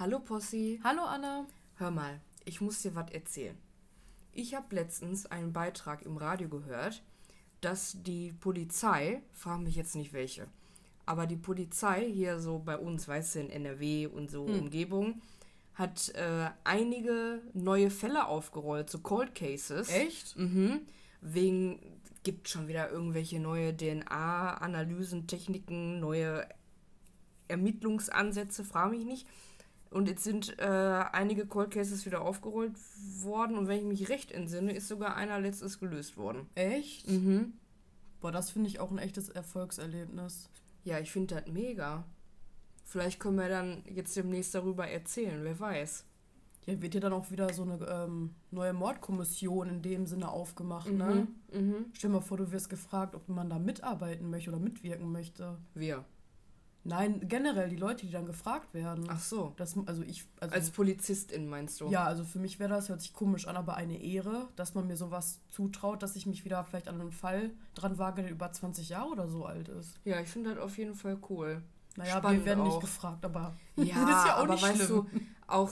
Hallo Possi. Hallo Anna. Hör mal, ich muss dir was erzählen. Ich habe letztens einen Beitrag im Radio gehört, dass die Polizei, frage mich jetzt nicht welche, aber die Polizei hier so bei uns, weißt du, in NRW und so Hm. Umgebung, hat äh, einige neue Fälle aufgerollt, so Cold Cases. Echt? Mhm. Wegen, gibt schon wieder irgendwelche neue DNA-Analysen, Techniken, neue Ermittlungsansätze, frage mich nicht. Und jetzt sind äh, einige Cold Cases wieder aufgerollt worden und wenn ich mich recht entsinne, ist sogar einer letztes gelöst worden. Echt? Mhm. Boah, das finde ich auch ein echtes Erfolgserlebnis. Ja, ich finde das mega. Vielleicht können wir dann jetzt demnächst darüber erzählen, wer weiß. Ja, wird ja dann auch wieder so eine ähm, neue Mordkommission in dem Sinne aufgemacht, ne? Mhm. Stell mal vor, du wirst gefragt, ob man da mitarbeiten möchte oder mitwirken möchte. Wir. Nein, generell die Leute, die dann gefragt werden. Ach so. Das, also ich, also, Als Polizistin meinst du? ja, also für mich wäre das, hört sich komisch an, aber eine Ehre, dass man mir sowas zutraut, dass ich mich wieder vielleicht an einen Fall dran wage, der über 20 Jahre oder so alt ist. Ja, ich finde das auf jeden Fall cool. Naja, Spannend wir werden nicht auch. gefragt, aber Ja, ist ja auch aber nicht weißt schlimm. du, auch,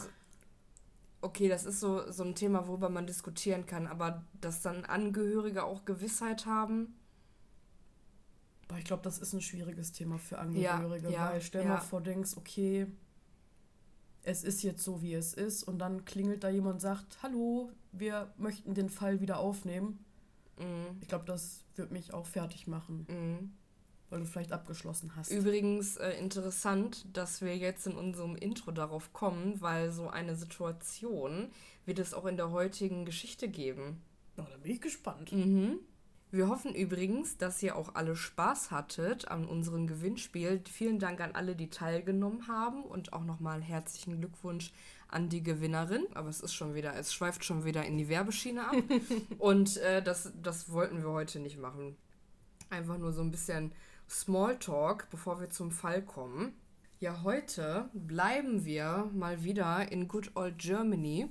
okay, das ist so, so ein Thema, worüber man diskutieren kann, aber dass dann Angehörige auch Gewissheit haben. Aber ich glaube, das ist ein schwieriges Thema für Angehörige, ja, weil stell ja. mal vor, denkst, okay, es ist jetzt so, wie es ist, und dann klingelt da jemand und sagt, hallo, wir möchten den Fall wieder aufnehmen. Mhm. Ich glaube, das wird mich auch fertig machen, Mhm. weil du vielleicht abgeschlossen hast. Übrigens äh, interessant, dass wir jetzt in unserem Intro darauf kommen, weil so eine Situation wird es auch in der heutigen Geschichte geben. Ja, da bin ich gespannt. Mhm. Wir hoffen übrigens, dass ihr auch alle Spaß hattet an unserem Gewinnspiel. Vielen Dank an alle, die teilgenommen haben und auch nochmal herzlichen Glückwunsch an die Gewinnerin. Aber es ist schon wieder, es schweift schon wieder in die Werbeschiene ab. und äh, das, das wollten wir heute nicht machen. Einfach nur so ein bisschen Smalltalk, bevor wir zum Fall kommen. Ja, heute bleiben wir mal wieder in Good Old Germany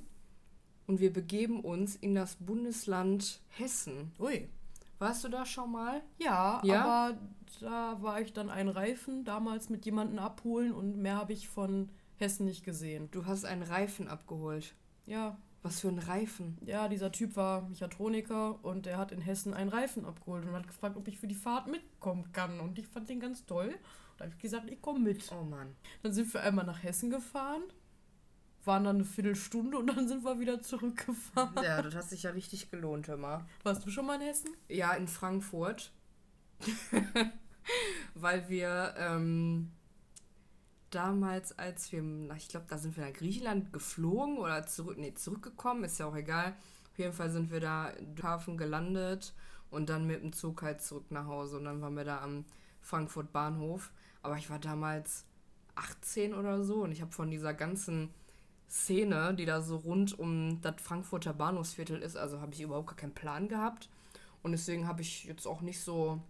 und wir begeben uns in das Bundesland Hessen. Ui. Warst du da schon mal? Ja, Ja? aber da war ich dann einen Reifen damals mit jemandem abholen und mehr habe ich von Hessen nicht gesehen. Du hast einen Reifen abgeholt. Ja, Was für ein Reifen? Ja, dieser Typ war Mechatroniker und der hat in Hessen einen Reifen abgeholt und hat gefragt, ob ich für die Fahrt mitkommen kann. Und ich fand den ganz toll. Da habe ich gesagt, ich komme mit. Oh Mann. Dann sind wir einmal nach Hessen gefahren, waren dann eine Viertelstunde und dann sind wir wieder zurückgefahren. Ja, das hat sich ja richtig gelohnt, hör mal. Warst du schon mal in Hessen? Ja, in Frankfurt. Weil wir ähm, damals, als wir, ich glaube, da sind wir nach Griechenland geflogen oder zurück, nee, zurückgekommen, ist ja auch egal. Auf jeden Fall sind wir da im Hafen gelandet und dann mit dem Zug halt zurück nach Hause. Und dann waren wir da am Frankfurt Bahnhof. Aber ich war damals 18 oder so und ich habe von dieser ganzen Szene, die da so rund um das Frankfurter Bahnhofsviertel ist, also habe ich überhaupt gar keinen Plan gehabt. Und deswegen habe ich jetzt auch nicht so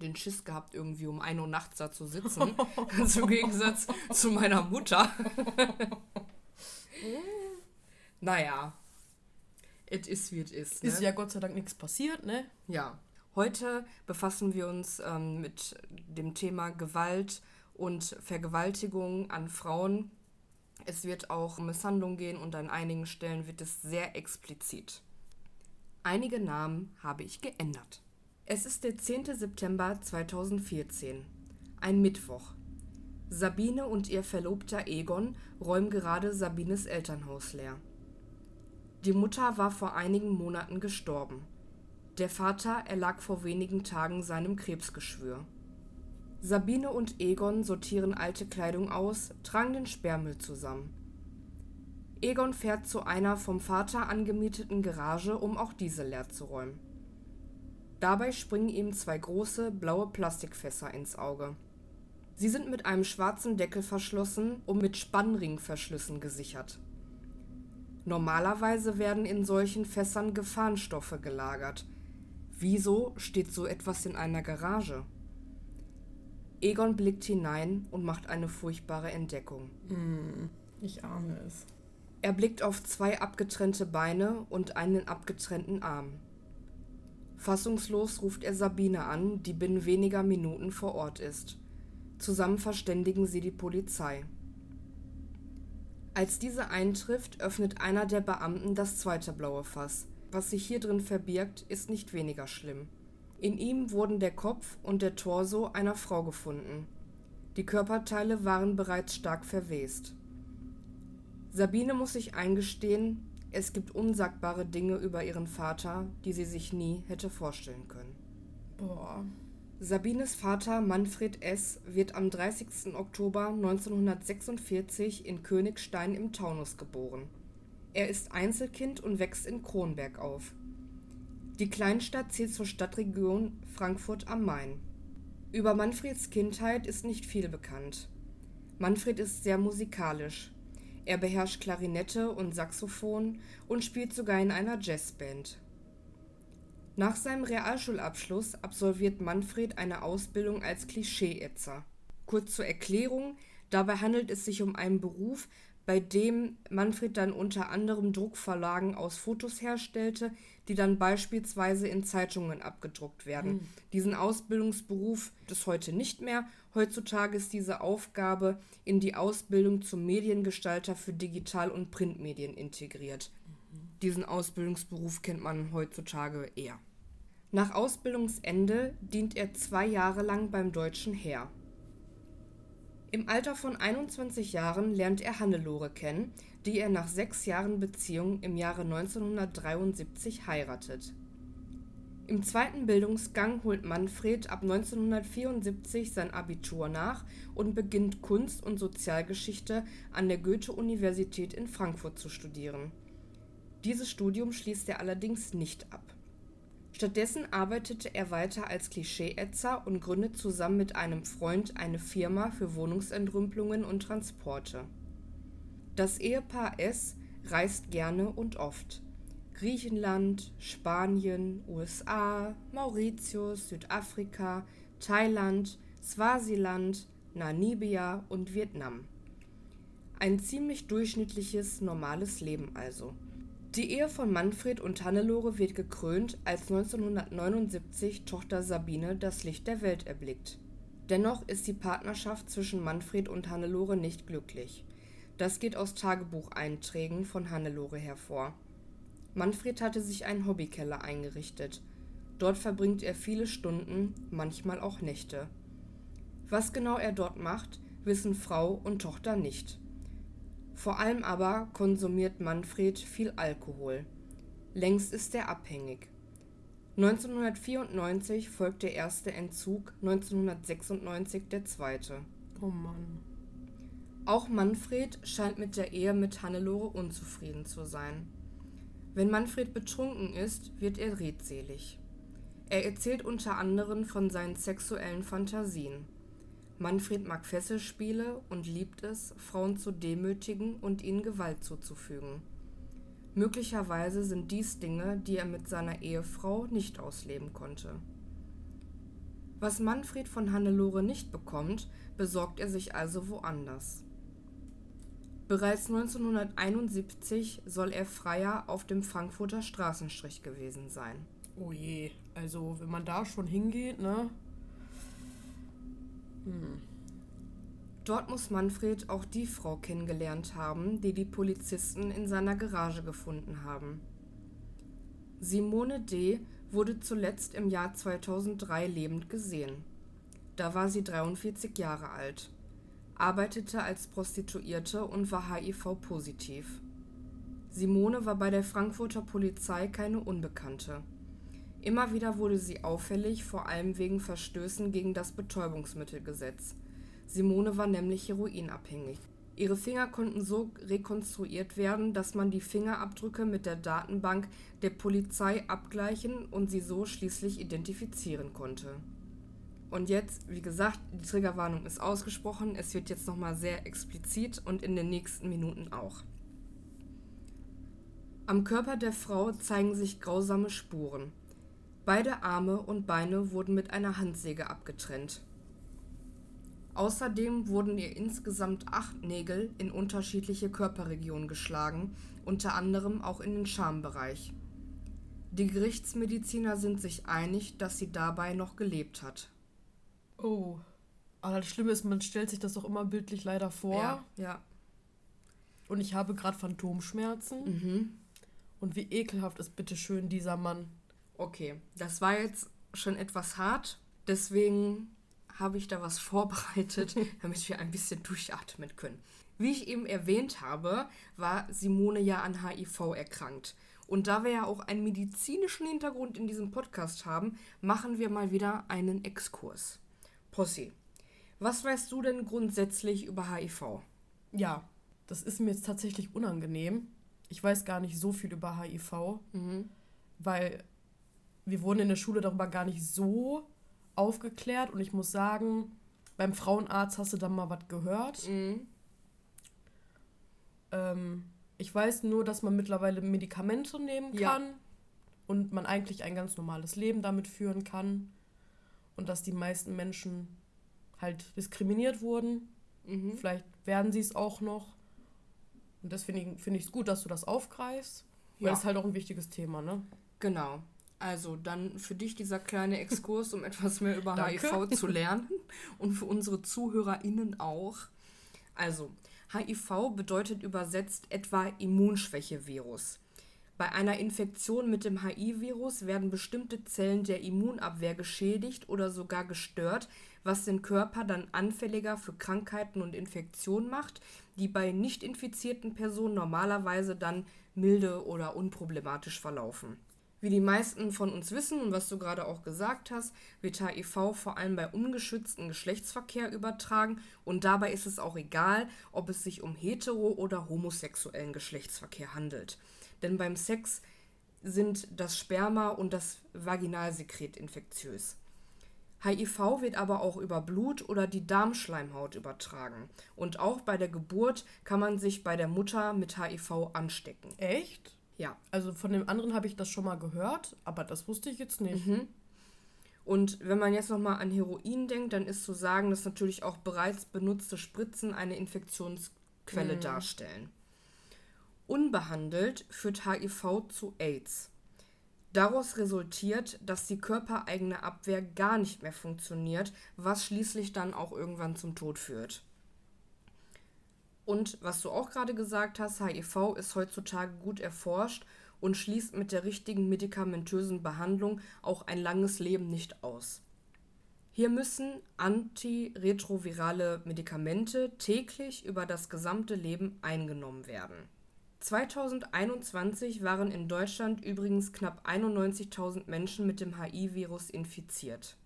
den Schiss gehabt, irgendwie um 1 Uhr nachts da zu sitzen. Ganz im Gegensatz zu meiner Mutter. naja. Es ist, wie es ist. Ne? Ist ja Gott sei Dank nichts passiert, ne? Ja. Heute befassen wir uns ähm, mit dem Thema Gewalt und Vergewaltigung an Frauen. Es wird auch um Misshandlung gehen und an einigen Stellen wird es sehr explizit. Einige Namen habe ich geändert. Es ist der 10. September 2014, ein Mittwoch. Sabine und ihr Verlobter Egon räumen gerade Sabines Elternhaus leer. Die Mutter war vor einigen Monaten gestorben. Der Vater erlag vor wenigen Tagen seinem Krebsgeschwür. Sabine und Egon sortieren alte Kleidung aus, tragen den Sperrmüll zusammen. Egon fährt zu einer vom Vater angemieteten Garage, um auch diese leer zu räumen. Dabei springen ihm zwei große blaue Plastikfässer ins Auge. Sie sind mit einem schwarzen Deckel verschlossen und mit Spannringverschlüssen gesichert. Normalerweise werden in solchen Fässern Gefahrenstoffe gelagert. Wieso steht so etwas in einer Garage? Egon blickt hinein und macht eine furchtbare Entdeckung. Ich ahne es. Er blickt auf zwei abgetrennte Beine und einen abgetrennten Arm. Fassungslos ruft er Sabine an, die binnen weniger Minuten vor Ort ist. Zusammen verständigen sie die Polizei. Als diese eintrifft, öffnet einer der Beamten das zweite blaue Fass. Was sich hier drin verbirgt, ist nicht weniger schlimm. In ihm wurden der Kopf und der Torso einer Frau gefunden. Die Körperteile waren bereits stark verwest. Sabine muss sich eingestehen, es gibt unsagbare Dinge über ihren Vater, die sie sich nie hätte vorstellen können. Boah. Sabines Vater Manfred S. wird am 30. Oktober 1946 in Königstein im Taunus geboren. Er ist Einzelkind und wächst in Kronberg auf. Die Kleinstadt zählt zur Stadtregion Frankfurt am Main. Über Manfreds Kindheit ist nicht viel bekannt. Manfred ist sehr musikalisch. Er beherrscht Klarinette und Saxophon und spielt sogar in einer Jazzband. Nach seinem Realschulabschluss absolviert Manfred eine Ausbildung als Klischeeätzer. Kurz zur Erklärung, dabei handelt es sich um einen Beruf, bei dem Manfred dann unter anderem Druckverlagen aus Fotos herstellte, die dann beispielsweise in Zeitungen abgedruckt werden. Mhm. Diesen Ausbildungsberuf gibt es heute nicht mehr. Heutzutage ist diese Aufgabe in die Ausbildung zum Mediengestalter für Digital- und Printmedien integriert. Diesen Ausbildungsberuf kennt man heutzutage eher. Nach Ausbildungsende dient er zwei Jahre lang beim Deutschen Heer. Im Alter von 21 Jahren lernt er Hannelore kennen, die er nach sechs Jahren Beziehung im Jahre 1973 heiratet. Im zweiten Bildungsgang holt Manfred ab 1974 sein Abitur nach und beginnt Kunst und Sozialgeschichte an der Goethe-Universität in Frankfurt zu studieren dieses Studium schließt er allerdings nicht ab. Stattdessen arbeitete er weiter als Klischeeätzer und gründet zusammen mit einem Freund eine Firma für Wohnungsentrümpelungen und Transporte. Das Ehepaar S reist gerne und oft. Griechenland, Spanien, USA, Mauritius, Südafrika, Thailand, Swasiland, Namibia und Vietnam. Ein ziemlich durchschnittliches, normales Leben also. Die Ehe von Manfred und Hannelore wird gekrönt, als 1979 Tochter Sabine das Licht der Welt erblickt. Dennoch ist die Partnerschaft zwischen Manfred und Hannelore nicht glücklich. Das geht aus Tagebucheinträgen von Hannelore hervor. Manfred hatte sich einen Hobbykeller eingerichtet. Dort verbringt er viele Stunden, manchmal auch Nächte. Was genau er dort macht, wissen Frau und Tochter nicht. Vor allem aber konsumiert Manfred viel Alkohol. Längst ist er abhängig. 1994 folgt der erste Entzug, 1996 der zweite. Oh Mann. Auch Manfred scheint mit der Ehe mit Hannelore unzufrieden zu sein. Wenn Manfred betrunken ist, wird er redselig. Er erzählt unter anderem von seinen sexuellen Fantasien. Manfred mag Fesselspiele und liebt es, Frauen zu demütigen und ihnen Gewalt zuzufügen. Möglicherweise sind dies Dinge, die er mit seiner Ehefrau nicht ausleben konnte. Was Manfred von Hannelore nicht bekommt, besorgt er sich also woanders. Bereits 1971 soll er Freier auf dem Frankfurter Straßenstrich gewesen sein. Oh je, also wenn man da schon hingeht, ne? Hm. Dort muss Manfred auch die Frau kennengelernt haben, die die Polizisten in seiner Garage gefunden haben. Simone D. wurde zuletzt im Jahr 2003 lebend gesehen. Da war sie 43 Jahre alt, arbeitete als Prostituierte und war HIV-positiv. Simone war bei der Frankfurter Polizei keine Unbekannte. Immer wieder wurde sie auffällig, vor allem wegen Verstößen gegen das Betäubungsmittelgesetz. Simone war nämlich heroinabhängig. Ihre Finger konnten so rekonstruiert werden, dass man die Fingerabdrücke mit der Datenbank der Polizei abgleichen und sie so schließlich identifizieren konnte. Und jetzt, wie gesagt, die Triggerwarnung ist ausgesprochen, es wird jetzt nochmal sehr explizit und in den nächsten Minuten auch. Am Körper der Frau zeigen sich grausame Spuren. Beide Arme und Beine wurden mit einer Handsäge abgetrennt. Außerdem wurden ihr insgesamt acht Nägel in unterschiedliche Körperregionen geschlagen, unter anderem auch in den Schambereich. Die Gerichtsmediziner sind sich einig, dass sie dabei noch gelebt hat. Oh. Aber das Schlimme ist, man stellt sich das doch immer bildlich leider vor. Ja, ja. Und ich habe gerade Phantomschmerzen. Mhm. Und wie ekelhaft ist bitte schön dieser Mann. Okay, das war jetzt schon etwas hart. Deswegen habe ich da was vorbereitet, damit wir ein bisschen durchatmen können. Wie ich eben erwähnt habe, war Simone ja an HIV erkrankt. Und da wir ja auch einen medizinischen Hintergrund in diesem Podcast haben, machen wir mal wieder einen Exkurs. Possi, was weißt du denn grundsätzlich über HIV? Ja, das ist mir jetzt tatsächlich unangenehm. Ich weiß gar nicht so viel über HIV, Mhm. weil wir wurden in der Schule darüber gar nicht so aufgeklärt. Und ich muss sagen, beim Frauenarzt hast du dann mal was gehört. Mhm. Ähm, ich weiß nur, dass man mittlerweile Medikamente nehmen Ja. kann und man eigentlich ein ganz normales Leben damit führen kann. Und dass die meisten Menschen halt diskriminiert wurden. Mhm. Vielleicht werden sie es auch noch. Und deswegen finde ich es gut, dass du das aufgreifst. Weil Ja. ist halt auch ein wichtiges Thema, ne? Genau. Also dann für dich dieser kleine Exkurs, um etwas mehr über Danke. HIV zu lernen und für unsere ZuhörerInnen auch. Also, HIV bedeutet übersetzt etwa Immunschwäche-Virus. Bei einer Infektion mit dem HIV-Virus werden bestimmte Zellen der Immunabwehr geschädigt oder sogar gestört, was den Körper dann anfälliger für Krankheiten und Infektionen macht, die bei nicht infizierten Personen normalerweise dann milde oder unproblematisch verlaufen. Wie die meisten von uns wissen und was du gerade auch gesagt hast, wird HIV vor allem bei ungeschützten Geschlechtsverkehr übertragen und dabei ist es auch egal, ob es sich um hetero- oder homosexuellen Geschlechtsverkehr handelt. Denn beim Sex sind das Sperma und das Vaginalsekret infektiös. HIV wird aber auch über Blut oder die Darmschleimhaut übertragen. Und auch bei der Geburt kann man sich bei der Mutter mit HIV anstecken. Echt? Ja. Also von dem anderen habe ich das schon mal gehört, aber das wusste ich jetzt nicht. Und wenn man jetzt nochmal an Heroin denkt, dann ist zu sagen, dass natürlich auch bereits benutzte Spritzen eine Infektionsquelle darstellen. Unbehandelt führt HIV zu AIDS. Daraus resultiert, dass die körpereigene Abwehr gar nicht mehr funktioniert, was schließlich dann auch irgendwann zum Tod führt. Und was du auch gerade gesagt hast, HIV ist heutzutage gut erforscht und schließt mit der richtigen medikamentösen Behandlung auch ein langes Leben nicht aus. Hier müssen antiretrovirale Medikamente täglich über das gesamte Leben eingenommen werden. 2021 waren in Deutschland übrigens knapp 91.000 Menschen mit dem HIV-Virus infiziert.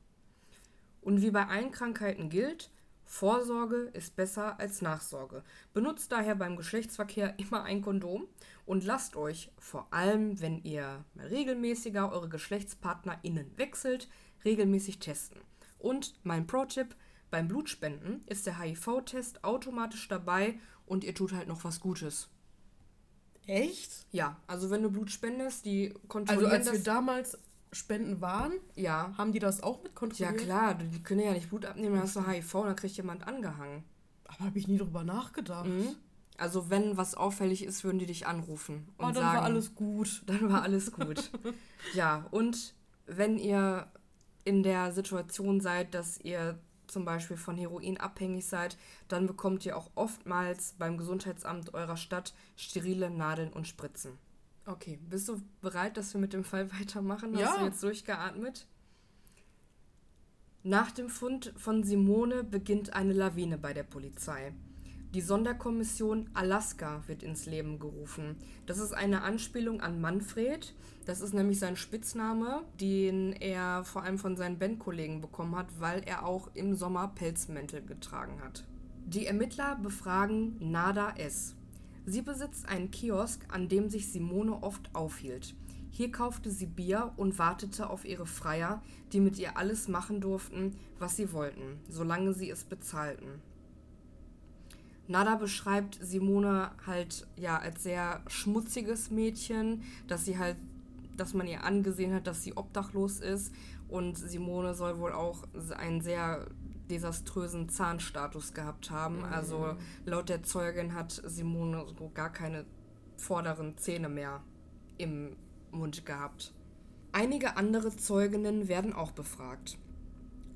Und wie bei allen Krankheiten gilt, Vorsorge ist besser als Nachsorge. Benutzt daher beim Geschlechtsverkehr immer ein Kondom und lasst euch vor allem, wenn ihr mal regelmäßiger eure GeschlechtspartnerInnen wechselt, regelmäßig testen. Und mein Pro-Tipp: beim Blutspenden ist der HIV-Test automatisch dabei und ihr tut halt noch was Gutes. Echt? Ja, also wenn du Blut spendest, die Also kontrollieren als wir das. damals spenden waren, ja, haben die das auch mit ja kontrolliert? klar, die können ja nicht Blut abnehmen, dann hast du HIV, dann kriegt jemand angehangen. Aber habe ich nie drüber nachgedacht. Mhm. Also wenn was auffällig ist, würden die dich anrufen und Oh, dann sagen, war alles gut. dann war alles gut. ja, und wenn ihr in der Situation seid, dass ihr zum Beispiel von Heroin abhängig seid, dann bekommt ihr auch oftmals beim Gesundheitsamt eurer Stadt sterile Nadeln und Spritzen. Okay, bist du bereit, dass wir mit dem Fall weitermachen? Hast Ja. du jetzt durchgeatmet? Nach dem Fund von Simone beginnt eine Lawine bei der Polizei. Die Sonderkommission Alaska wird ins Leben gerufen. Das ist eine Anspielung an Manfred. Das ist nämlich sein Spitzname, den er vor allem von seinen Bandkollegen bekommen hat, weil er auch im Sommer Pelzmäntel getragen hat. Die Ermittler befragen Nada S. Sie besitzt einen Kiosk, an dem sich Simone oft aufhielt. Hier kaufte sie Bier und wartete auf ihre Freier, die mit ihr alles machen durften, was sie wollten, solange sie es bezahlten. Nada beschreibt Simone halt ja als sehr schmutziges Mädchen, dass sie halt, dass man ihr angesehen hat, dass sie obdachlos ist und Simone soll wohl auch einen sehr desaströsen Zahnstatus gehabt haben. Also laut der Zeugin hat Simone so gar keine vorderen Zähne mehr im Mund gehabt. Einige andere Zeuginnen werden auch befragt.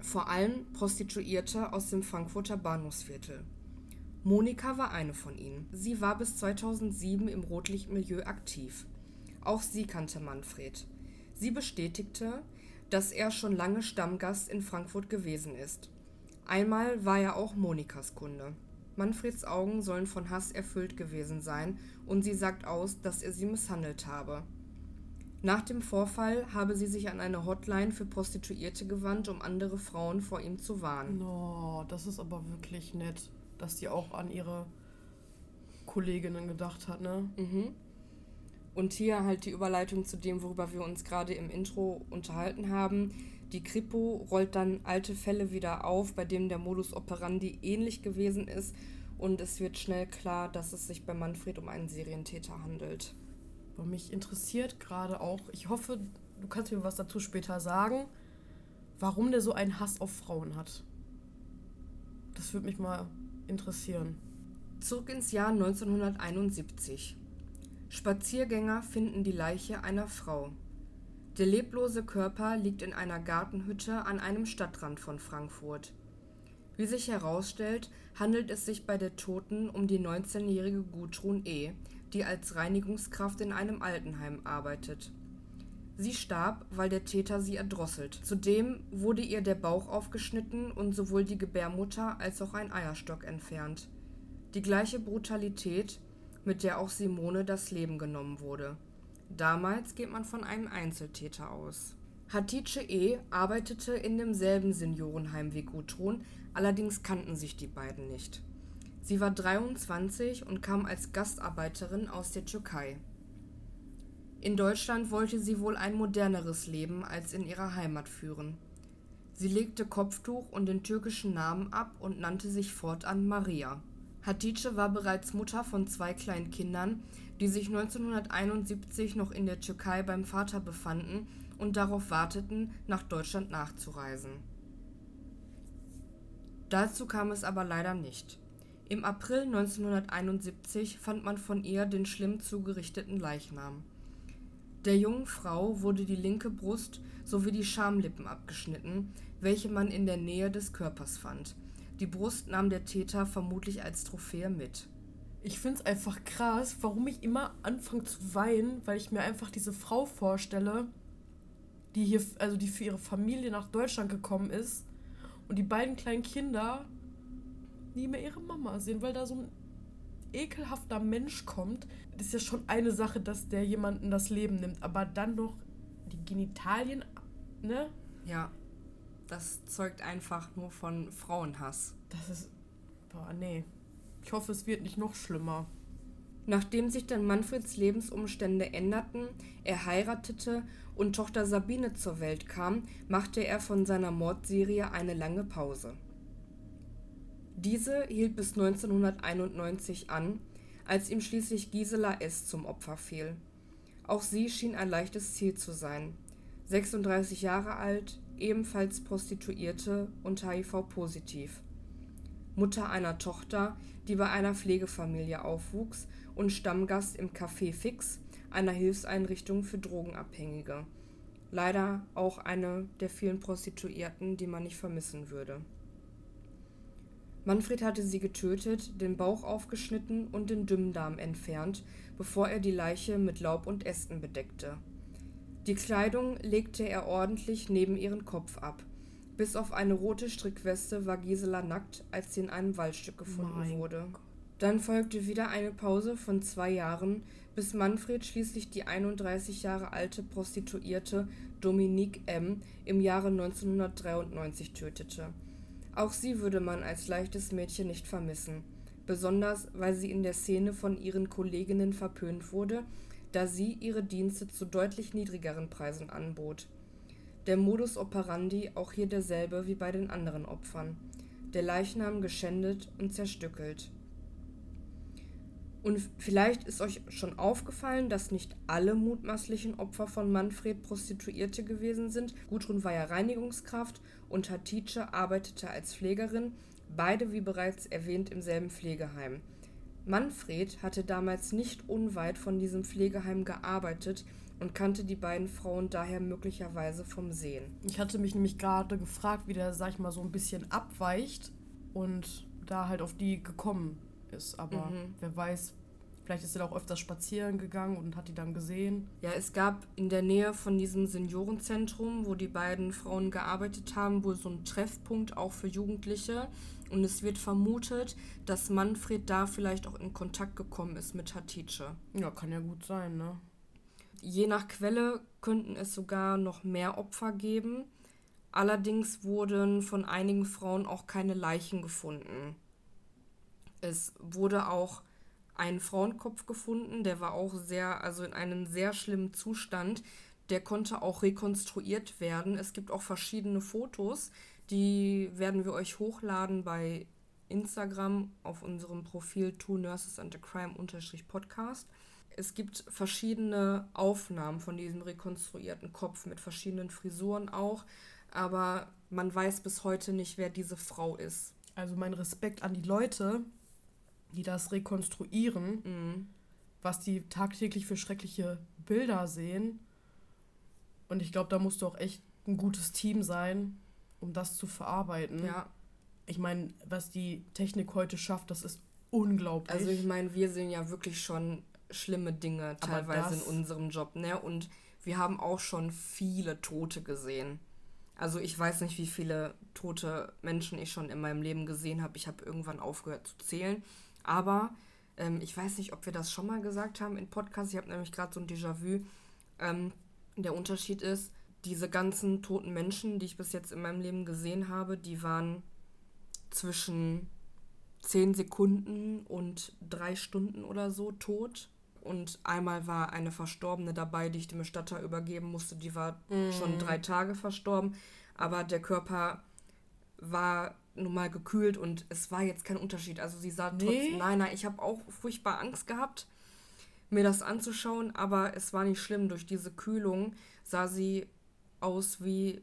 Vor allem Prostituierte aus dem Frankfurter Bahnhofsviertel. Monika war eine von ihnen. Sie war bis 2007 im Rotlichtmilieu aktiv. Auch sie kannte Manfred. Sie bestätigte, dass er schon lange Stammgast in Frankfurt gewesen ist. Einmal war er auch Monikas Kunde. Manfreds Augen sollen von Hass erfüllt gewesen sein und sie sagt aus, dass er sie misshandelt habe. Nach dem Vorfall habe sie sich an eine Hotline für Prostituierte gewandt, um andere Frauen vor ihm zu warnen. No, das ist aber wirklich nett, dass sie auch an ihre Kolleginnen gedacht hat, ne? Mhm. Und hier halt die Überleitung zu dem, worüber wir uns gerade im Intro unterhalten haben. Die Kripo rollt dann alte Fälle wieder auf, bei denen der Modus operandi ähnlich gewesen ist. Und es wird schnell klar, dass es sich bei Manfred um einen Serientäter handelt. Mich interessiert gerade auch, ich hoffe, du kannst mir was dazu später sagen, warum der so einen Hass auf Frauen hat. Das würde mich mal interessieren. Zurück ins Jahr 1971. Spaziergänger finden die Leiche einer Frau. Der leblose Körper liegt in einer Gartenhütte an einem Stadtrand von Frankfurt. Wie sich herausstellt, handelt es sich bei der Toten um die 19-jährige Gudrun E., die als Reinigungskraft in einem Altenheim arbeitet. Sie starb, weil der Täter sie erdrosselt. Zudem wurde ihr der Bauch aufgeschnitten und sowohl die Gebärmutter als auch ein Eierstock entfernt. Die gleiche Brutalität, mit der auch Simone das Leben genommen wurde. Damals geht man von einem Einzeltäter aus. Hatice E. arbeitete in demselben Seniorenheim wie Gudrun, allerdings kannten sich die beiden nicht. Sie war 23 und kam als Gastarbeiterin aus der Türkei. In Deutschland wollte sie wohl ein moderneres Leben als in ihrer Heimat führen. Sie legte Kopftuch und den türkischen Namen ab und nannte sich fortan Maria. Hatice war bereits Mutter von zwei kleinen Kindern, die sich 1971 noch in der Türkei beim Vater befanden und darauf warteten, nach Deutschland nachzureisen. Dazu kam es aber leider nicht. Im April 1971 fand man von ihr den schlimm zugerichteten Leichnam. Der jungen Frau wurde die linke Brust sowie die Schamlippen abgeschnitten, welche man in der Nähe des Körpers fand die Brust nahm der Täter vermutlich als Trophäe mit. Ich finde es einfach krass, warum ich immer anfange zu weinen, weil ich mir einfach diese Frau vorstelle, die hier, also die für ihre Familie nach Deutschland gekommen ist und die beiden kleinen Kinder nie mehr ihre Mama sehen, weil da so ein ekelhafter Mensch kommt. Das ist ja schon eine Sache, dass der jemanden das Leben nimmt, aber dann noch die Genitalien, ne? Ja. Das zeugt einfach nur von Frauenhass. Das ist. Boah, nee. Ich hoffe, es wird nicht noch schlimmer. Nachdem sich dann Manfreds Lebensumstände änderten, er heiratete und Tochter Sabine zur Welt kam, machte er von seiner Mordserie eine lange Pause. Diese hielt bis 1991 an, als ihm schließlich Gisela S. zum Opfer fiel. Auch sie schien ein leichtes Ziel zu sein. 36 Jahre alt, ebenfalls Prostituierte und HIV-positiv. Mutter einer Tochter, die bei einer Pflegefamilie aufwuchs und Stammgast im Café Fix, einer Hilfseinrichtung für Drogenabhängige. Leider auch eine der vielen Prostituierten, die man nicht vermissen würde. Manfred hatte sie getötet, den Bauch aufgeschnitten und den Dünndarm entfernt, bevor er die Leiche mit Laub und Ästen bedeckte. Die Kleidung legte er ordentlich neben ihren Kopf ab. Bis auf eine rote Strickweste war Gisela nackt, als sie in einem Waldstück gefunden mein wurde. Dann folgte wieder eine Pause von zwei Jahren, bis Manfred schließlich die 31 Jahre alte Prostituierte Dominique M. im Jahre 1993 tötete. Auch sie würde man als leichtes Mädchen nicht vermissen, besonders weil sie in der Szene von ihren Kolleginnen verpönt wurde da sie ihre Dienste zu deutlich niedrigeren Preisen anbot. Der Modus operandi auch hier derselbe wie bei den anderen Opfern: der Leichnam geschändet und zerstückelt. Und vielleicht ist euch schon aufgefallen, dass nicht alle mutmaßlichen Opfer von Manfred Prostituierte gewesen sind. Gudrun war ja Reinigungskraft und Hatice arbeitete als Pflegerin, beide wie bereits erwähnt im selben Pflegeheim. Manfred hatte damals nicht unweit von diesem Pflegeheim gearbeitet und kannte die beiden Frauen daher möglicherweise vom Sehen. Ich hatte mich nämlich gerade gefragt, wie der, sag ich mal, so ein bisschen abweicht und da halt auf die gekommen ist. Aber mhm. wer weiß, Vielleicht ist er auch öfters spazieren gegangen und hat die dann gesehen. Ja, es gab in der Nähe von diesem Seniorenzentrum, wo die beiden Frauen gearbeitet haben, wohl so ein Treffpunkt auch für Jugendliche. Und es wird vermutet, dass Manfred da vielleicht auch in Kontakt gekommen ist mit Hatice. Ja, kann ja gut sein, ne? Je nach Quelle könnten es sogar noch mehr Opfer geben. Allerdings wurden von einigen Frauen auch keine Leichen gefunden. Es wurde auch einen Frauenkopf gefunden, der war auch sehr, also in einem sehr schlimmen Zustand. Der konnte auch rekonstruiert werden. Es gibt auch verschiedene Fotos, die werden wir euch hochladen bei Instagram auf unserem Profil Two Nurses and a Crime Podcast. Es gibt verschiedene Aufnahmen von diesem rekonstruierten Kopf mit verschiedenen Frisuren auch, aber man weiß bis heute nicht, wer diese Frau ist. Also mein Respekt an die Leute, die das rekonstruieren, mhm. was die tagtäglich für schreckliche Bilder sehen. Und ich glaube, da musst du auch echt ein gutes Team sein, um das zu verarbeiten. Ja. Ich meine, was die Technik heute schafft, das ist unglaublich. Also ich meine, wir sehen ja wirklich schon schlimme Dinge teilweise in unserem Job, ne? Und wir haben auch schon viele Tote gesehen. Also ich weiß nicht, wie viele tote Menschen ich schon in meinem Leben gesehen habe. Ich habe irgendwann aufgehört zu zählen. Aber ähm, ich weiß nicht, ob wir das schon mal gesagt haben in Podcasts. Ich habe nämlich gerade so ein Déjà-vu. Ähm, der Unterschied ist, diese ganzen toten Menschen, die ich bis jetzt in meinem Leben gesehen habe, die waren zwischen 10 Sekunden und drei Stunden oder so tot. Und einmal war eine Verstorbene dabei, die ich dem Bestatter übergeben musste. Die war mm. schon drei Tage verstorben. Aber der Körper war nun mal gekühlt und es war jetzt kein Unterschied. Also sie sah nee. trotzdem, nein, nein, ich habe auch furchtbar Angst gehabt, mir das anzuschauen, aber es war nicht schlimm. Durch diese Kühlung sah sie aus wie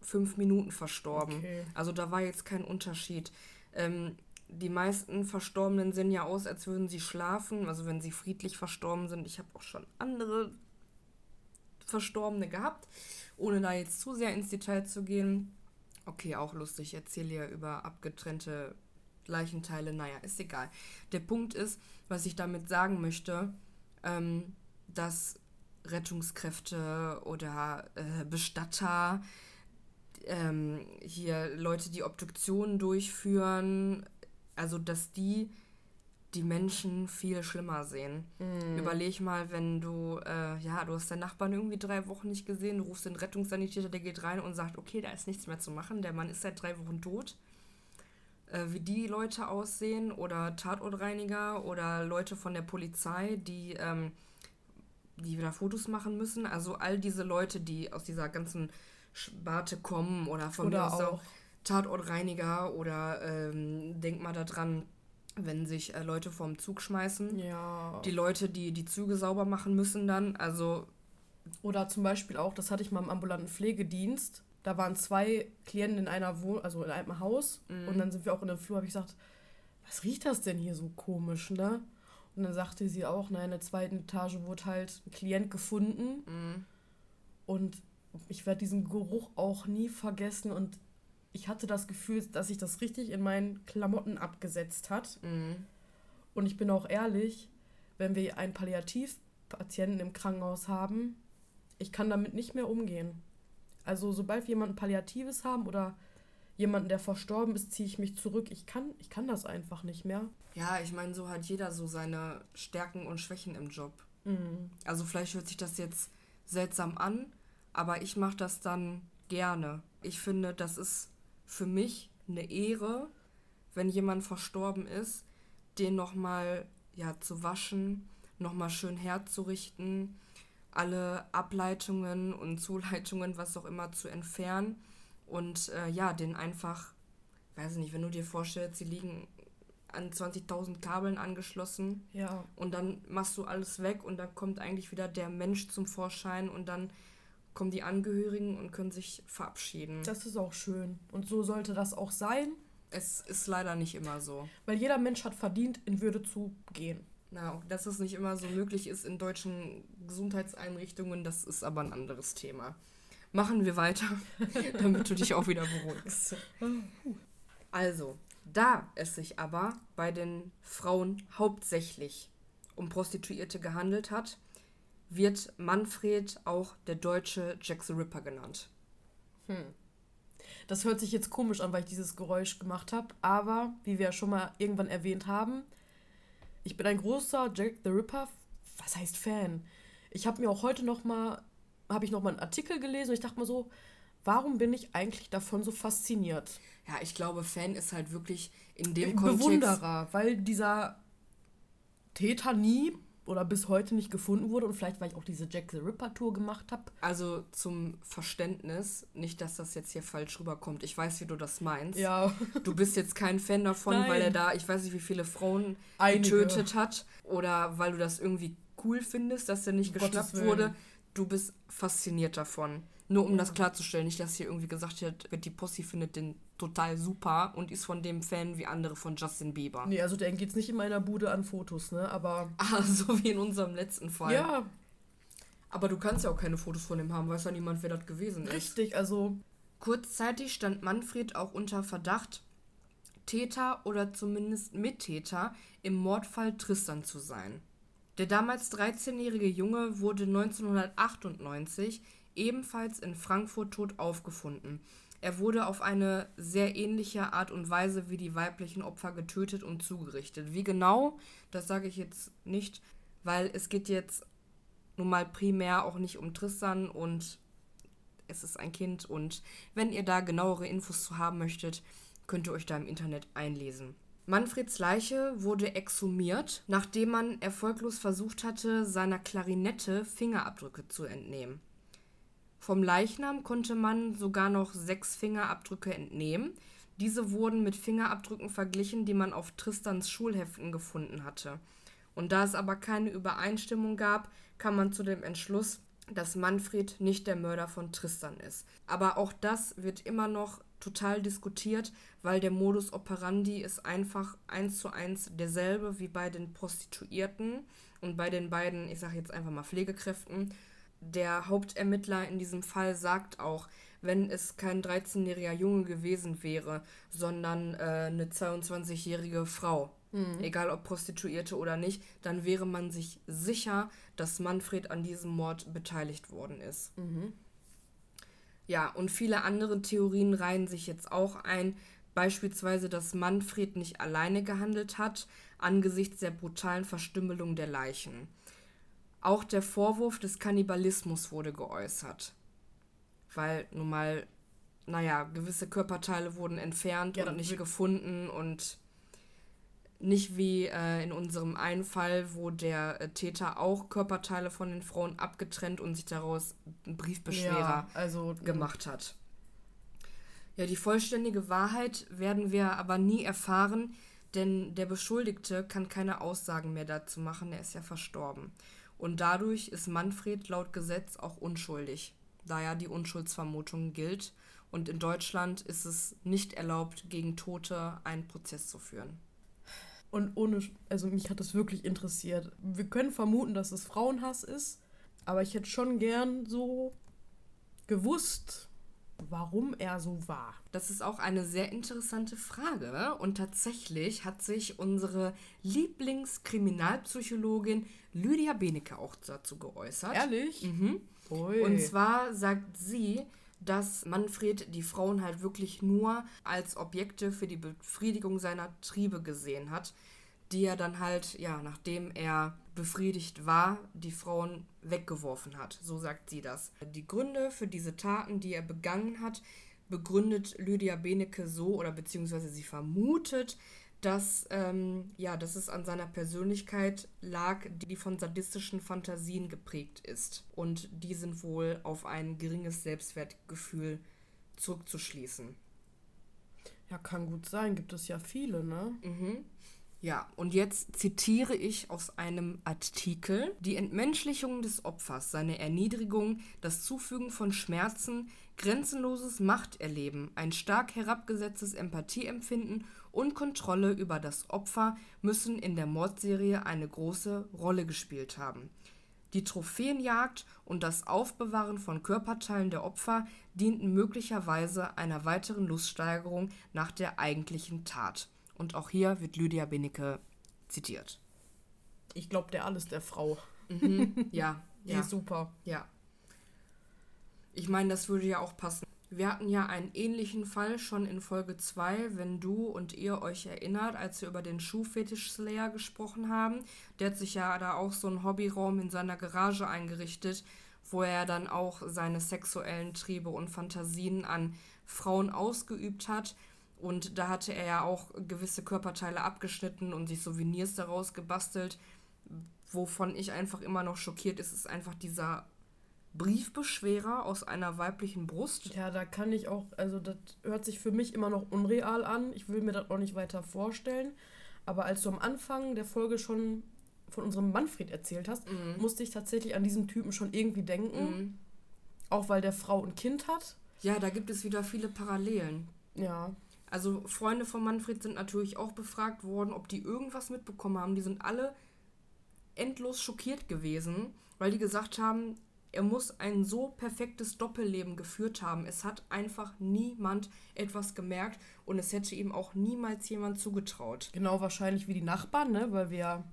fünf Minuten verstorben. Okay. Also da war jetzt kein Unterschied. Ähm, die meisten Verstorbenen sehen ja aus, als würden sie schlafen, also wenn sie friedlich verstorben sind. Ich habe auch schon andere Verstorbene gehabt, ohne da jetzt zu sehr ins Detail zu gehen. Okay, auch lustig. Ich erzähle ja über abgetrennte Leichenteile. Naja, ist egal. Der Punkt ist, was ich damit sagen möchte, ähm, dass Rettungskräfte oder äh, Bestatter, ähm, hier Leute, die Obduktionen durchführen, also dass die die Menschen viel schlimmer sehen. Mm. Überleg mal, wenn du, äh, ja, du hast deinen Nachbarn irgendwie drei Wochen nicht gesehen, du rufst den Rettungssanitäter, der geht rein und sagt, okay, da ist nichts mehr zu machen, der Mann ist seit drei Wochen tot. Äh, wie die Leute aussehen oder Tatortreiniger oder Leute von der Polizei, die, ähm, die wieder Fotos machen müssen. Also all diese Leute, die aus dieser ganzen Sparte kommen oder von oder mir aus auch Tatortreiniger oder ähm, denk mal daran, wenn sich äh, Leute vorm Zug schmeißen. Ja. Die Leute, die die Züge sauber machen müssen dann. Also. Oder zum Beispiel auch, das hatte ich mal im ambulanten Pflegedienst. Da waren zwei Klienten in einer Wohnung, also in einem Haus. Mhm. Und dann sind wir auch in der Flur, habe ich gesagt, was riecht das denn hier so komisch, ne? Und dann sagte sie auch, na, in der zweiten Etage wurde halt ein Klient gefunden. Mhm. Und ich werde diesen Geruch auch nie vergessen. Und ich hatte das Gefühl, dass sich das richtig in meinen Klamotten abgesetzt hat. Mhm. Und ich bin auch ehrlich, wenn wir einen Palliativpatienten im Krankenhaus haben, ich kann damit nicht mehr umgehen. Also sobald wir jemanden Palliatives haben oder jemanden, der verstorben ist, ziehe ich mich zurück. Ich kann, ich kann das einfach nicht mehr. Ja, ich meine, so hat jeder so seine Stärken und Schwächen im Job. Mhm. Also vielleicht hört sich das jetzt seltsam an, aber ich mache das dann gerne. Ich finde, das ist für mich eine Ehre, wenn jemand verstorben ist, den nochmal ja, zu waschen, nochmal schön herzurichten, alle Ableitungen und Zuleitungen, was auch immer, zu entfernen und äh, ja, den einfach, weiß ich nicht, wenn du dir vorstellst, sie liegen an 20.000 Kabeln angeschlossen ja. und dann machst du alles weg und dann kommt eigentlich wieder der Mensch zum Vorschein und dann kommen die Angehörigen und können sich verabschieden. Das ist auch schön. Und so sollte das auch sein. Es ist leider nicht immer so. Weil jeder Mensch hat verdient, in Würde zu gehen. Na, dass es nicht immer so möglich ist in deutschen Gesundheitseinrichtungen, das ist aber ein anderes Thema. Machen wir weiter, damit du dich auch wieder beruhigst. Also, Da es sich aber bei den Frauen hauptsächlich um Prostituierte gehandelt hat, wird Manfred auch der deutsche Jack the Ripper genannt. Hm. Das hört sich jetzt komisch an, weil ich dieses Geräusch gemacht habe, aber wie wir ja schon mal irgendwann erwähnt haben, ich bin ein großer Jack the Ripper, was heißt Fan? Ich habe mir auch heute noch mal habe ich noch mal einen Artikel gelesen und ich dachte mir so, warum bin ich eigentlich davon so fasziniert? Ja, ich glaube, Fan ist halt wirklich in dem Kontext Bewunderer, weil dieser Täter nie oder bis heute nicht gefunden wurde und vielleicht, weil ich auch diese Jack the Ripper Tour gemacht habe. Also zum Verständnis, nicht, dass das jetzt hier falsch rüberkommt. Ich weiß, wie du das meinst. Ja. Du bist jetzt kein Fan davon, Nein. weil er da, ich weiß nicht, wie viele Frauen Einige. getötet hat oder weil du das irgendwie cool findest, dass er nicht um geschnappt wurde. Du bist fasziniert davon. Nur um ja. das klarzustellen, nicht, dass hier irgendwie gesagt wird, die Posse findet den total super und ist von dem Fan wie andere von Justin Bieber. Nee, also der geht's nicht in meiner Bude an Fotos, ne? Aber. Ah, so wie in unserem letzten Fall. Ja. Aber du kannst ja auch keine Fotos von ihm haben, weiß ja niemand, wer das gewesen ist. Richtig, also. Kurzzeitig stand Manfred auch unter Verdacht, Täter oder zumindest Mittäter im Mordfall Tristan zu sein. Der damals 13-jährige Junge wurde 1998 ebenfalls in Frankfurt tot aufgefunden. Er wurde auf eine sehr ähnliche Art und Weise wie die weiblichen Opfer getötet und zugerichtet. Wie genau, das sage ich jetzt nicht, weil es geht jetzt nun mal primär auch nicht um Tristan und es ist ein Kind und wenn ihr da genauere Infos zu haben möchtet, könnt ihr euch da im Internet einlesen. Manfreds Leiche wurde exhumiert, nachdem man erfolglos versucht hatte, seiner Klarinette Fingerabdrücke zu entnehmen. Vom Leichnam konnte man sogar noch sechs Fingerabdrücke entnehmen. Diese wurden mit Fingerabdrücken verglichen, die man auf Tristans Schulheften gefunden hatte. Und da es aber keine Übereinstimmung gab, kam man zu dem Entschluss, dass Manfred nicht der Mörder von Tristan ist. Aber auch das wird immer noch total diskutiert, weil der Modus operandi ist einfach eins zu eins derselbe wie bei den Prostituierten und bei den beiden, ich sage jetzt einfach mal Pflegekräften der Hauptermittler in diesem Fall sagt auch, wenn es kein 13-jähriger Junge gewesen wäre, sondern äh, eine 22-jährige Frau, mhm. egal ob Prostituierte oder nicht, dann wäre man sich sicher, dass Manfred an diesem Mord beteiligt worden ist. Mhm. Ja, und viele andere Theorien reihen sich jetzt auch ein, beispielsweise, dass Manfred nicht alleine gehandelt hat, angesichts der brutalen Verstümmelung der Leichen. Auch der Vorwurf des Kannibalismus wurde geäußert. Weil nun mal, naja, gewisse Körperteile wurden entfernt ja, und nicht gefunden und nicht wie äh, in unserem einen Fall, wo der äh, Täter auch Körperteile von den Frauen abgetrennt und sich daraus einen Briefbeschwerer ja, also, gemacht hat. Ja, die vollständige Wahrheit werden wir aber nie erfahren, denn der Beschuldigte kann keine Aussagen mehr dazu machen, er ist ja verstorben. Und dadurch ist Manfred laut Gesetz auch unschuldig, da ja die Unschuldsvermutung gilt. Und in Deutschland ist es nicht erlaubt, gegen Tote einen Prozess zu führen. Und ohne, also mich hat das wirklich interessiert. Wir können vermuten, dass es Frauenhass ist, aber ich hätte schon gern so gewusst, warum er so war. Das ist auch eine sehr interessante Frage und tatsächlich hat sich unsere Lieblingskriminalpsychologin Lydia Benecke auch dazu geäußert. Ehrlich? Mhm. Und zwar sagt sie, dass Manfred die Frauen halt wirklich nur als Objekte für die Befriedigung seiner Triebe gesehen hat die er dann halt, ja, nachdem er befriedigt war, die Frauen weggeworfen hat. So sagt sie das. Die Gründe für diese Taten, die er begangen hat, begründet Lydia Benecke so oder beziehungsweise sie vermutet, dass, ähm, ja, dass es an seiner Persönlichkeit lag, die von sadistischen Fantasien geprägt ist. Und die sind wohl auf ein geringes Selbstwertgefühl zurückzuschließen. Ja, kann gut sein, gibt es ja viele, ne? Mhm. Ja, und jetzt zitiere ich aus einem Artikel. Die Entmenschlichung des Opfers, seine Erniedrigung, das Zufügen von Schmerzen, grenzenloses Machterleben, ein stark herabgesetztes Empathieempfinden und Kontrolle über das Opfer müssen in der Mordserie eine große Rolle gespielt haben. Die Trophäenjagd und das Aufbewahren von Körperteilen der Opfer dienten möglicherweise einer weiteren Luststeigerung nach der eigentlichen Tat. Und auch hier wird Lydia Benecke zitiert. Ich glaube, der alles der Frau. Mhm. Ja, Die ja. ist super. Ja. Ich meine, das würde ja auch passen. Wir hatten ja einen ähnlichen Fall schon in Folge 2, wenn du und ihr euch erinnert, als wir über den Schuhfetisch Slayer gesprochen haben. Der hat sich ja da auch so einen Hobbyraum in seiner Garage eingerichtet, wo er dann auch seine sexuellen Triebe und Fantasien an Frauen ausgeübt hat. Und da hatte er ja auch gewisse Körperteile abgeschnitten und sich Souvenirs daraus gebastelt. Wovon ich einfach immer noch schockiert ist, ist einfach dieser Briefbeschwerer aus einer weiblichen Brust. Ja, da kann ich auch, also das hört sich für mich immer noch unreal an. Ich will mir das auch nicht weiter vorstellen. Aber als du am Anfang der Folge schon von unserem Manfred erzählt hast, musste ich tatsächlich an diesen Typen schon irgendwie denken. Mhm. Auch weil der Frau ein Kind hat. Ja, da gibt es wieder viele Parallelen. Ja. Also Freunde von Manfred sind natürlich auch befragt worden, ob die irgendwas mitbekommen haben. Die sind alle endlos schockiert gewesen, weil die gesagt haben, er muss ein so perfektes Doppelleben geführt haben. Es hat einfach niemand etwas gemerkt und es hätte ihm auch niemals jemand zugetraut. Genau wahrscheinlich wie die Nachbarn, ne? Weil wir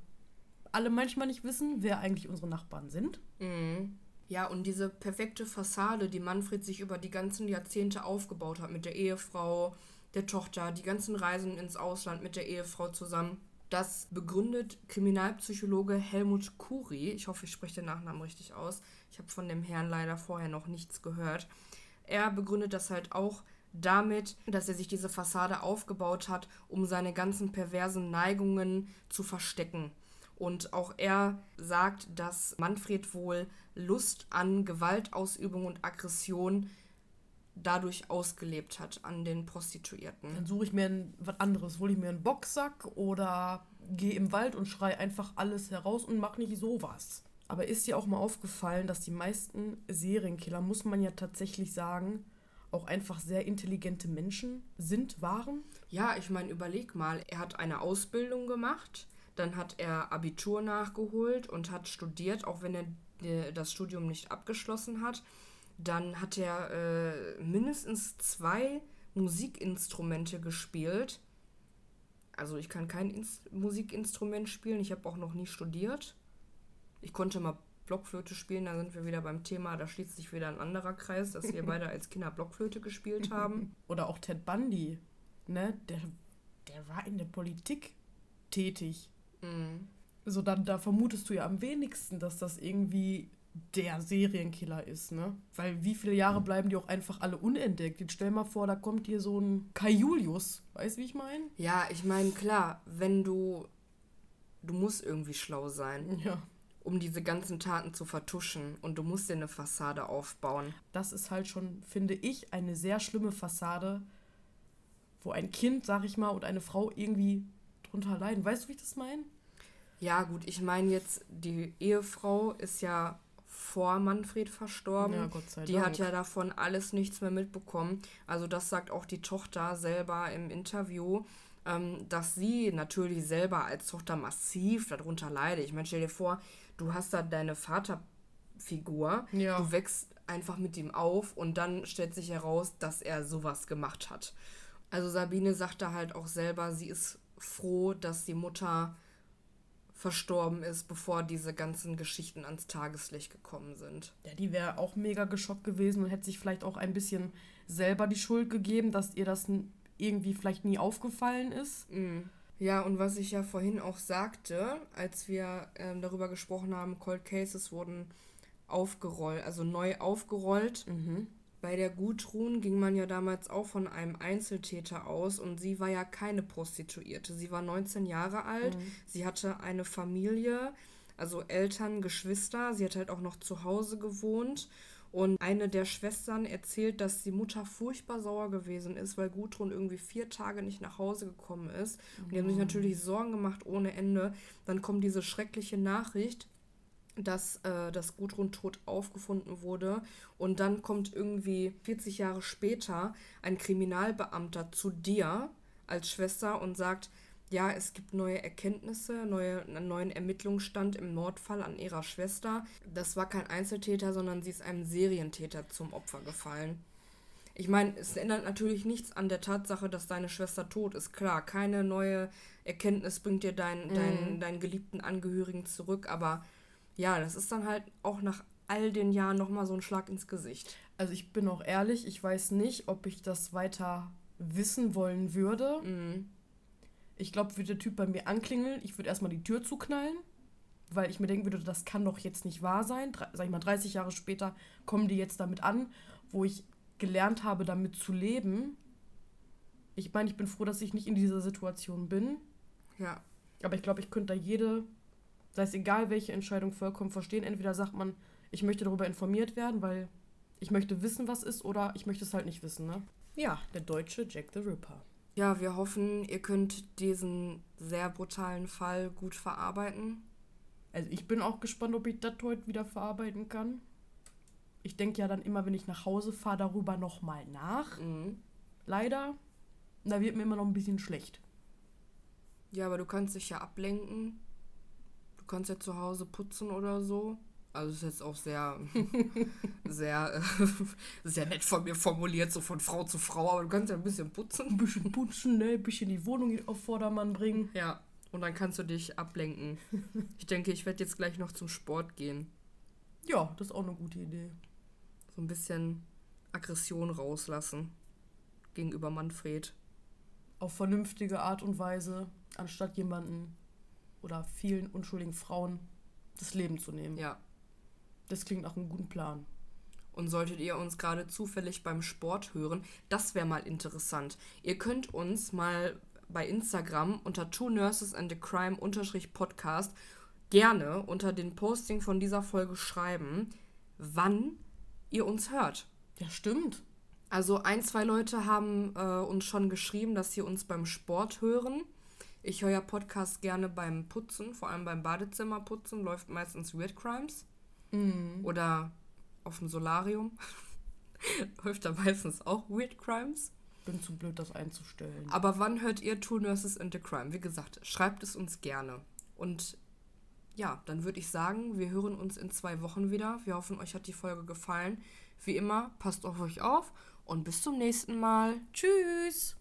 alle manchmal nicht wissen, wer eigentlich unsere Nachbarn sind. Mhm. Ja, und diese perfekte Fassade, die Manfred sich über die ganzen Jahrzehnte aufgebaut hat, mit der Ehefrau, der Tochter, die ganzen Reisen ins Ausland mit der Ehefrau zusammen, das begründet Kriminalpsychologe Helmut Kuri. Ich hoffe, ich spreche den Nachnamen richtig aus. Ich habe von dem Herrn leider vorher noch nichts gehört. Er begründet das halt auch damit, dass er sich diese Fassade aufgebaut hat, um seine ganzen perversen Neigungen zu verstecken. Und auch er sagt, dass Manfred wohl Lust an Gewaltausübung und Aggression dadurch ausgelebt hat an den Prostituierten. Dann suche ich mir ein, was anderes. Hole ich mir einen Boxsack oder gehe im Wald und schrei einfach alles heraus und mach nicht sowas. Aber ist dir auch mal aufgefallen, dass die meisten Serienkiller, muss man ja tatsächlich sagen, auch einfach sehr intelligente Menschen sind, waren? Ja, ich meine, überleg mal, er hat eine Ausbildung gemacht, dann hat er Abitur nachgeholt und hat studiert, auch wenn er äh, das Studium nicht abgeschlossen hat. Dann hat er äh, mindestens zwei Musikinstrumente gespielt. Also ich kann kein Ins Musikinstrument spielen, ich habe auch noch nie studiert. Ich konnte mal Blockflöte spielen, da sind wir wieder beim Thema, da schließt sich wieder ein anderer Kreis, dass wir beide als Kinder Blockflöte gespielt haben. Oder auch Ted Bundy, ne? Der, der war in der Politik tätig. Mhm. So, dann, da vermutest du ja am wenigsten, dass das irgendwie der Serienkiller ist, ne? Weil wie viele Jahre bleiben die auch einfach alle unentdeckt? Jetzt stell mal vor, da kommt hier so ein Kai Julius. Weißt du, wie ich meine? Ja, ich meine, klar, wenn du. Du musst irgendwie schlau sein, Ja. um diese ganzen Taten zu vertuschen. Und du musst dir eine Fassade aufbauen. Das ist halt schon, finde ich, eine sehr schlimme Fassade, wo ein Kind, sag ich mal, und eine Frau irgendwie drunter leiden. Weißt du, wie ich das meine? Ja, gut, ich meine jetzt, die Ehefrau ist ja vor Manfred verstorben. Ja, Gott sei die hat ja davon alles nichts mehr mitbekommen. Also das sagt auch die Tochter selber im Interview, ähm, dass sie natürlich selber als Tochter massiv darunter leidet. Ich meine, stell dir vor, du hast da deine Vaterfigur, Ja. du wächst einfach mit ihm auf und dann stellt sich heraus, dass er sowas gemacht hat. Also Sabine sagt da halt auch selber, sie ist froh, dass die Mutter verstorben ist, bevor diese ganzen Geschichten ans Tageslicht gekommen sind. Ja, die wäre auch mega geschockt gewesen und hätte sich vielleicht auch ein bisschen selber die Schuld gegeben, dass ihr das irgendwie vielleicht nie aufgefallen ist. Ja, und was ich ja vorhin auch sagte, als wir ähm, darüber gesprochen haben, Cold Cases wurden aufgerollt, also neu aufgerollt. Bei der Gudrun ging man ja damals auch von einem Einzeltäter aus und sie war ja keine Prostituierte. Sie war 19 Jahre alt, sie hatte eine Familie, also Eltern, Geschwister, sie hat halt auch noch zu Hause gewohnt. Und eine der Schwestern erzählt, dass die Mutter furchtbar sauer gewesen ist, weil Gudrun irgendwie vier Tage nicht nach Hause gekommen ist. Und die haben sich natürlich Sorgen gemacht ohne Ende. Dann kommt diese schreckliche Nachricht, dass äh, das Gudrun tot aufgefunden wurde. Und dann kommt irgendwie 40 Jahre später ein Kriminalbeamter zu dir als Schwester und sagt, ja, es gibt neue Erkenntnisse, neue, einen neuen Ermittlungsstand im Mordfall an ihrer Schwester. Das war kein Einzeltäter, sondern sie ist einem Serientäter zum Opfer gefallen. Ich meine, es ändert natürlich nichts an der Tatsache, dass deine Schwester tot ist. Klar, keine neue Erkenntnis bringt dir deinen, Mhm. deinen, deinen geliebten Angehörigen zurück, aber ja, das ist dann halt auch nach all den Jahren nochmal so ein Schlag ins Gesicht. Also ich bin auch ehrlich, ich weiß nicht, ob ich das weiter wissen wollen würde. Mhm. Ich glaube, würde der Typ bei mir anklingeln, ich würde erstmal die Tür zuknallen, weil ich mir denken würde, das kann doch jetzt nicht wahr sein. Dre sag ich mal, 30 Jahre später kommen die jetzt damit an, wo ich gelernt habe, damit zu leben. Ich meine, ich bin froh, dass ich nicht in dieser Situation bin. Ja, Aber ich glaube, ich könnte da jede, sei es egal welche Entscheidung, vollkommen verstehen. Entweder sagt man, ich möchte darüber informiert werden, weil ich möchte wissen, was ist, oder ich möchte es halt nicht wissen, ne? Ja, der deutsche Jack the Ripper. Ja, wir hoffen, ihr könnt diesen sehr brutalen Fall gut verarbeiten. Also ich bin auch gespannt, ob ich das heute wieder verarbeiten kann. Ich denke ja dann immer, wenn ich nach Hause fahre, darüber nochmal nach. Mhm. Leider, da wird mir immer noch ein bisschen schlecht. Ja, aber du kannst dich ja ablenken. Du kannst ja zu Hause putzen oder so. Also ist jetzt auch sehr, sehr, äh, sehr nett von mir formuliert, so von Frau zu Frau, aber du kannst ja ein bisschen putzen. Ein bisschen putzen, ne? Ein bisschen die Wohnung auf Vordermann bringen. Ja, und dann kannst du dich ablenken. Ich denke, ich werde jetzt gleich noch zum Sport gehen. Ja, das ist auch eine gute Idee. So ein bisschen Aggression rauslassen gegenüber Manfred. Auf vernünftige Art und Weise, anstatt jemanden oder vielen unschuldigen Frauen das Leben zu nehmen. Ja. Das klingt nach einem guten Plan. Und solltet ihr uns gerade zufällig beim Sport hören, das wäre mal interessant. Ihr könnt uns mal bei Instagram unter Two Nurses and a Crime Podcast gerne unter den Posting von dieser Folge schreiben, wann ihr uns hört. Ja, stimmt. Also ein, zwei Leute haben äh, uns schon geschrieben, dass sie uns beim Sport hören. Ich höre ja Podcast gerne beim Putzen, vor allem beim Badezimmerputzen, läuft meistens Weird Crimes. Oder auf dem Solarium. läuft da meistens auch Weird Crimes. Bin zu blöd, das einzustellen. Aber wann hört ihr Two Nurses and a Crime? Wie gesagt, schreibt es uns gerne. Und ja, dann würde ich sagen, wir hören uns in zwei Wochen wieder. Wir hoffen, euch hat die Folge gefallen. Wie immer, passt auf euch auf und bis zum nächsten Mal. Tschüss!